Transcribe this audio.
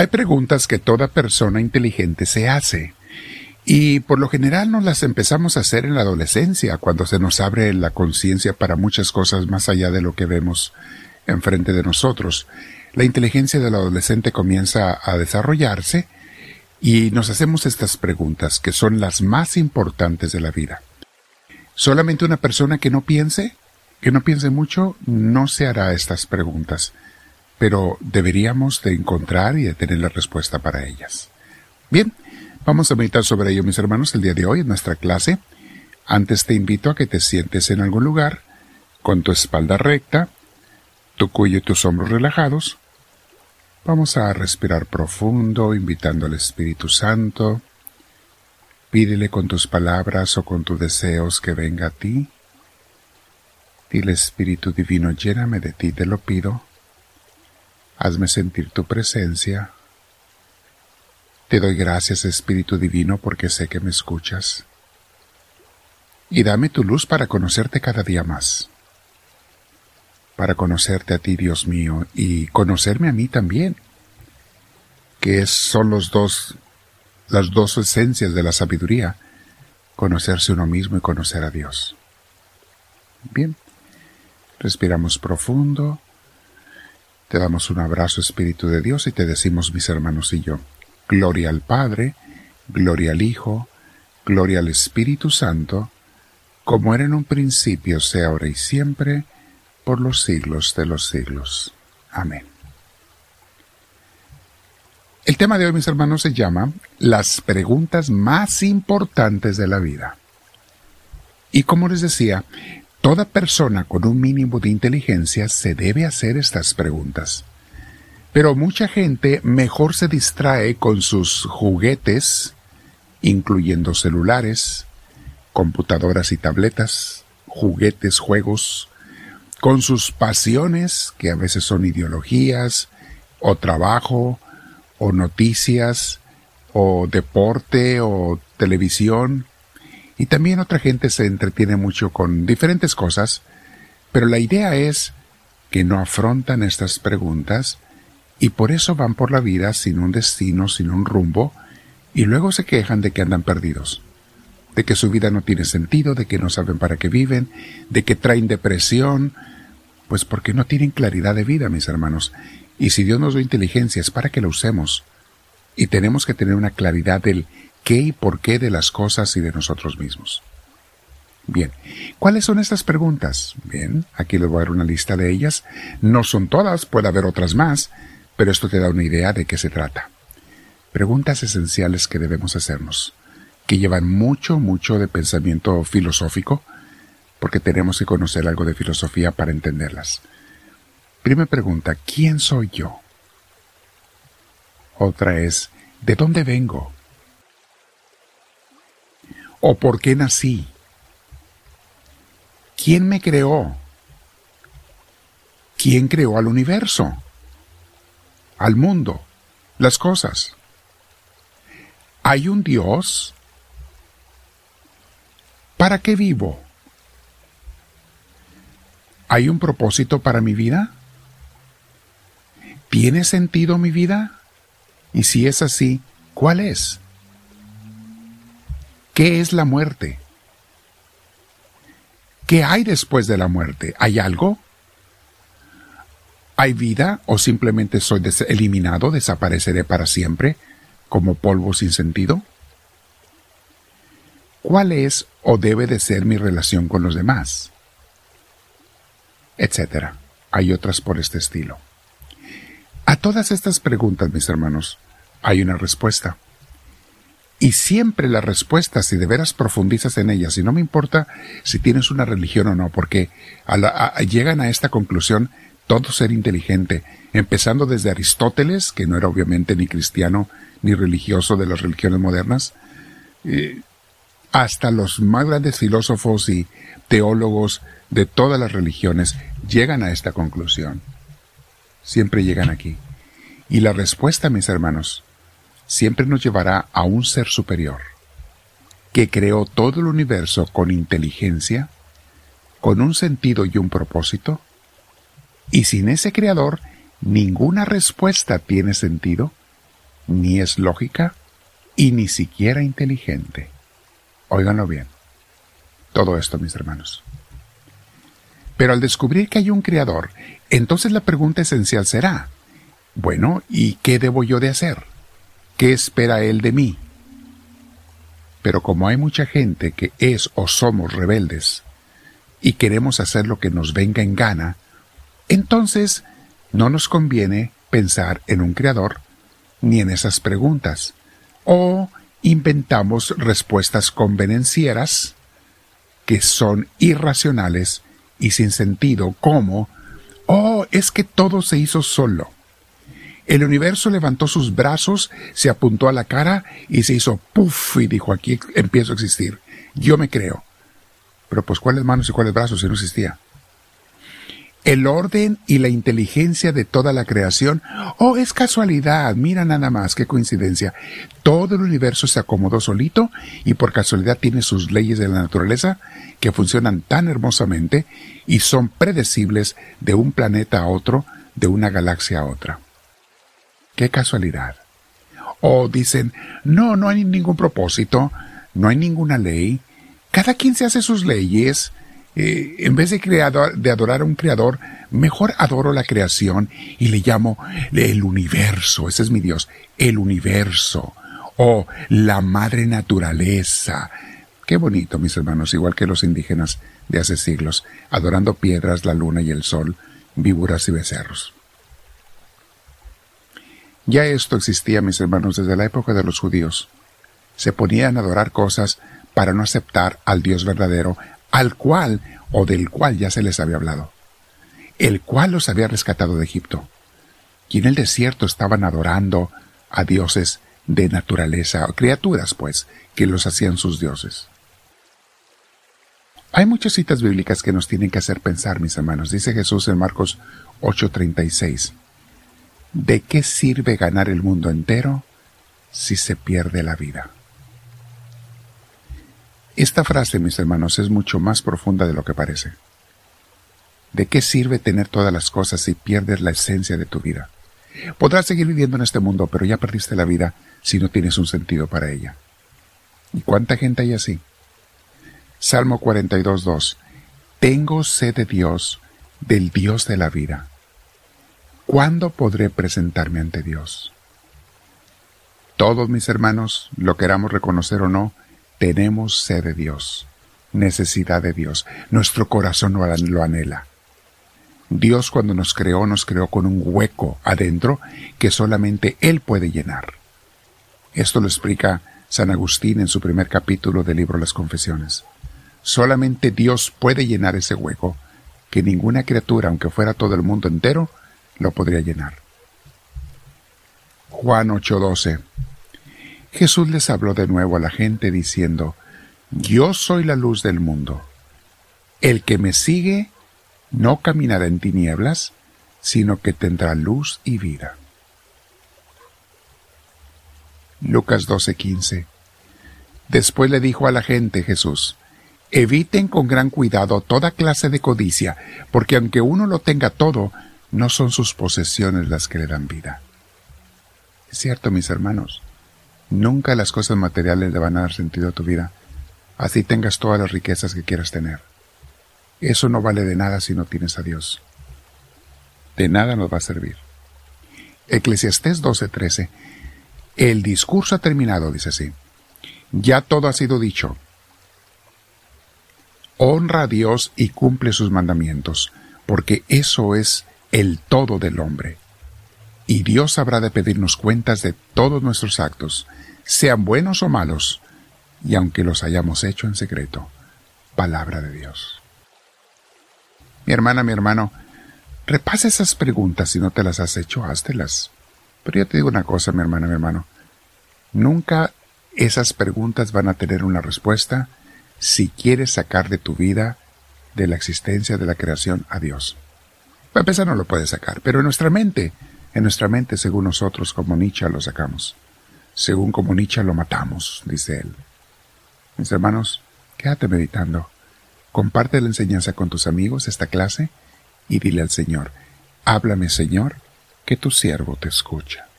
Hay preguntas que toda persona inteligente se hace. Y por lo general nos las empezamos a hacer en la adolescencia, cuando se nos abre la conciencia para muchas cosas más allá de lo que vemos enfrente de nosotros. La inteligencia del adolescente comienza a desarrollarse y nos hacemos estas preguntas que son las más importantes de la vida. Solamente una persona que no piense, que no piense mucho, no se hará estas preguntas, pero deberíamos de encontrar y de tener la respuesta para ellas. Bien, vamos a meditar sobre ello, mis hermanos, el día de hoy en nuestra clase. Antes te invito a que te sientes en algún lugar, con tu espalda recta, tu cuello y tus hombros relajados. Vamos a respirar profundo, invitando al Espíritu Santo. Pídele con tus palabras o con tus deseos que venga a ti. Dile Espíritu Divino, lléname de ti, te lo pido. Hazme sentir tu presencia. Te doy gracias, Espíritu Divino, porque sé que me escuchas. Y dame tu luz para conocerte cada día más para conocerte a ti, Dios mío, y conocerme a mí también, que son los dos, las dos esencias de la sabiduría, conocerse uno mismo y conocer a Dios. Bien, respiramos profundo, te damos un abrazo, Espíritu de Dios, y te decimos, mis hermanos y yo, gloria al Padre, gloria al Hijo, gloria al Espíritu Santo, como era en un principio, sea ahora y siempre, por los siglos de los siglos. Amén. El tema de hoy, mis hermanos, se llama Las preguntas más importantes de la vida. Y como les decía, toda persona con un mínimo de inteligencia se debe hacer estas preguntas. Pero mucha gente mejor se distrae con sus juguetes, incluyendo celulares, computadoras y tabletas, juguetes, juegos, con sus pasiones, que a veces son ideologías, o trabajo, o noticias, o deporte, o televisión. Y también otra gente se entretiene mucho con diferentes cosas, pero la idea es que no afrontan estas preguntas y por eso van por la vida sin un destino, sin un rumbo, y luego se quejan de que andan perdidos de que su vida no tiene sentido, de que no saben para qué viven, de que traen depresión, pues porque no tienen claridad de vida, mis hermanos. Y si Dios nos da inteligencia es para que la usemos. Y tenemos que tener una claridad del qué y por qué de las cosas y de nosotros mismos. Bien, ¿cuáles son estas preguntas? Bien, aquí les voy a dar una lista de ellas. No son todas, puede haber otras más, pero esto te da una idea de qué se trata. Preguntas esenciales que debemos hacernos que llevan mucho, mucho de pensamiento filosófico, porque tenemos que conocer algo de filosofía para entenderlas. Primera pregunta, ¿quién soy yo? Otra es, ¿de dónde vengo? ¿O por qué nací? ¿Quién me creó? ¿Quién creó al universo? Al mundo, las cosas. ¿Hay un Dios? ¿Para qué vivo? ¿Hay un propósito para mi vida? ¿Tiene sentido mi vida? Y si es así, ¿cuál es? ¿Qué es la muerte? ¿Qué hay después de la muerte? ¿Hay algo? ¿Hay vida o simplemente soy eliminado, desapareceré para siempre, como polvo sin sentido? ¿Cuál es o debe de ser mi relación con los demás? Etcétera. Hay otras por este estilo. A todas estas preguntas, mis hermanos, hay una respuesta. Y siempre la respuesta, si de veras profundizas en ellas, y no me importa si tienes una religión o no, porque llegan a esta conclusión todo ser inteligente, empezando desde Aristóteles, que no era obviamente ni cristiano ni religioso de las religiones modernas, eh, hasta los más grandes filósofos y teólogos de todas las religiones llegan a esta conclusión. Siempre llegan aquí. Y la respuesta, mis hermanos, siempre nos llevará a un ser superior, que creó todo el universo con inteligencia, con un sentido y un propósito, y sin ese creador ninguna respuesta tiene sentido ni es lógica y ni siquiera inteligente. Óiganlo bien. Todo esto, mis hermanos. Pero al descubrir que hay un creador, entonces la pregunta esencial será, bueno, ¿y qué debo yo de hacer? ¿Qué espera él de mí? Pero como hay mucha gente que es o somos rebeldes y queremos hacer lo que nos venga en gana, entonces no nos conviene pensar en un creador ni en esas preguntas. O inventamos respuestas convenencieras que son irracionales y sin sentido, como, oh, es que todo se hizo solo. El universo levantó sus brazos, se apuntó a la cara y se hizo puff y dijo, aquí empiezo a existir. Yo me creo. Pero pues cuáles manos y cuáles brazos si no existía el orden y la inteligencia de toda la creación. Oh, es casualidad, mira nada más, qué coincidencia. Todo el universo se acomodó solito y por casualidad tiene sus leyes de la naturaleza que funcionan tan hermosamente y son predecibles de un planeta a otro, de una galaxia a otra. Qué casualidad. O dicen, no, no hay ningún propósito, no hay ninguna ley, cada quien se hace sus leyes, eh, en vez de, de adorar a un creador, mejor adoro la creación y le llamo el universo, ese es mi Dios, el universo, o la madre naturaleza. Qué bonito, mis hermanos, igual que los indígenas de hace siglos, adorando piedras, la luna y el sol, víboras y becerros. Ya esto existía, mis hermanos, desde la época de los judíos. Se ponían a adorar cosas para no aceptar al Dios verdadero, al cual o del cual ya se les había hablado, el cual los había rescatado de Egipto, y en el desierto estaban adorando a dioses de naturaleza, criaturas, pues, que los hacían sus dioses. Hay muchas citas bíblicas que nos tienen que hacer pensar, mis hermanos. Dice Jesús en Marcos 8:36. ¿De qué sirve ganar el mundo entero si se pierde la vida? Esta frase, mis hermanos, es mucho más profunda de lo que parece. ¿De qué sirve tener todas las cosas si pierdes la esencia de tu vida? Podrás seguir viviendo en este mundo, pero ya perdiste la vida si no tienes un sentido para ella. ¿Y cuánta gente hay así? Salmo 42.2. Tengo sed de Dios, del Dios de la vida. ¿Cuándo podré presentarme ante Dios? Todos mis hermanos, lo queramos reconocer o no, tenemos sed de Dios, necesidad de Dios. Nuestro corazón lo anhela. Dios cuando nos creó nos creó con un hueco adentro que solamente Él puede llenar. Esto lo explica San Agustín en su primer capítulo del libro Las Confesiones. Solamente Dios puede llenar ese hueco que ninguna criatura, aunque fuera todo el mundo entero, lo podría llenar. Juan 8:12 Jesús les habló de nuevo a la gente diciendo, Yo soy la luz del mundo. El que me sigue no caminará en tinieblas, sino que tendrá luz y vida. Lucas 12:15 Después le dijo a la gente Jesús, Eviten con gran cuidado toda clase de codicia, porque aunque uno lo tenga todo, no son sus posesiones las que le dan vida. Es cierto, mis hermanos, Nunca las cosas materiales le van a dar sentido a tu vida, así tengas todas las riquezas que quieras tener. Eso no vale de nada si no tienes a Dios. De nada nos va a servir. Eclesiastés 12:13. El discurso ha terminado, dice así. Ya todo ha sido dicho. Honra a Dios y cumple sus mandamientos, porque eso es el todo del hombre y Dios habrá de pedirnos cuentas de todos nuestros actos, sean buenos o malos, y aunque los hayamos hecho en secreto. Palabra de Dios. Mi hermana, mi hermano, repasa esas preguntas si no te las has hecho, háztelas. Pero yo te digo una cosa, mi hermana, mi hermano. Nunca esas preguntas van a tener una respuesta si quieres sacar de tu vida, de la existencia de la creación, a Dios. Para empezar no lo puedes sacar, pero en nuestra mente en nuestra mente, según nosotros, como Nietzsche, lo sacamos. Según como Nietzsche lo matamos, dice él. Mis hermanos, quédate meditando. Comparte la enseñanza con tus amigos esta clase y dile al Señor, háblame Señor, que tu siervo te escucha.